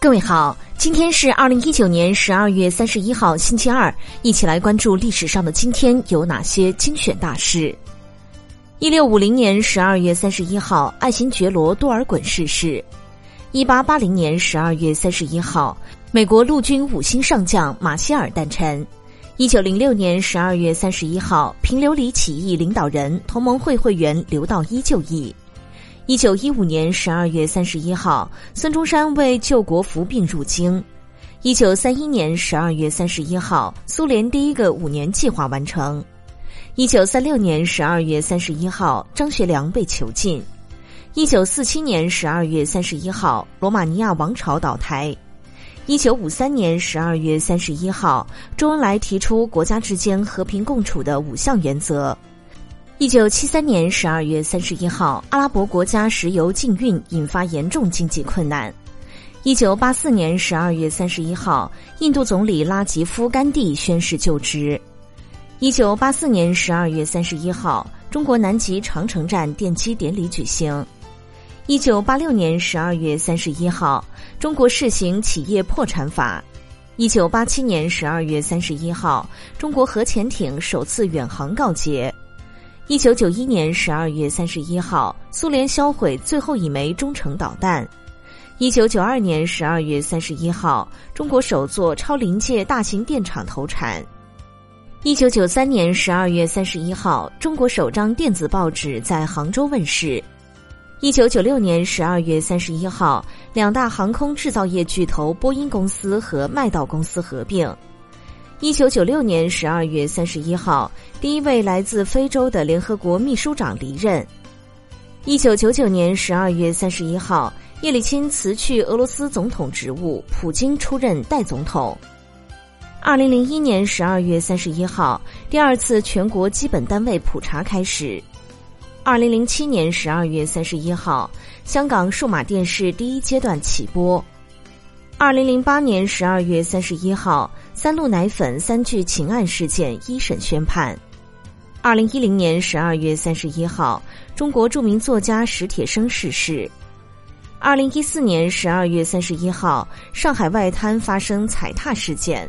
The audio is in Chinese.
各位好，今天是二零一九年十二月三十一号，星期二，一起来关注历史上的今天有哪些精选大事。一六五零年十二月三十一号，爱新觉罗多尔衮逝世。一八八零年十二月三十一号，美国陆军五星上将马歇尔诞辰。一九零六年十二月三十一号，平流里起义领导人、同盟会会员刘道一就义。一九一五年十二月三十一号，孙中山为救国服病入京。一九三一年十二月三十一号，苏联第一个五年计划完成。一九三六年十二月三十一号，张学良被囚禁。一九四七年十二月三十一号，罗马尼亚王朝倒台。一九五三年十二月三十一号，周恩来提出国家之间和平共处的五项原则。一九七三年十二月三十一号，阿拉伯国家石油禁运引发严重经济困难。一九八四年十二月三十一号，印度总理拉吉夫·甘地宣誓就职。一九八四年十二月三十一号，中国南极长城站奠基典礼举行。一九八六年十二月三十一号，中国试行企业破产法。一九八七年十二月三十一号，中国核潜艇首次远航告捷。一九九一年十二月三十一号，苏联销毁最后一枚中程导弹。一九九二年十二月三十一号，中国首座超临界大型电厂投产。一九九三年十二月三十一号，中国首张电子报纸在杭州问世。一九九六年十二月三十一号，两大航空制造业巨头波音公司和麦道公司合并。一九九六年十二月三十一号，第一位来自非洲的联合国秘书长离任。一九九九年十二月三十一号，叶利钦辞去俄罗斯总统职务，普京出任代总统。二零零一年十二月三十一号，第二次全国基本单位普查开始。二零零七年十二月三十一号，香港数码电视第一阶段起播。二零零八年十二月三十一号，三鹿奶粉三聚氰胺事件一审宣判。二零一零年十二月三十一号，中国著名作家史铁生逝世。二零一四年十二月三十一号，上海外滩发生踩踏事件。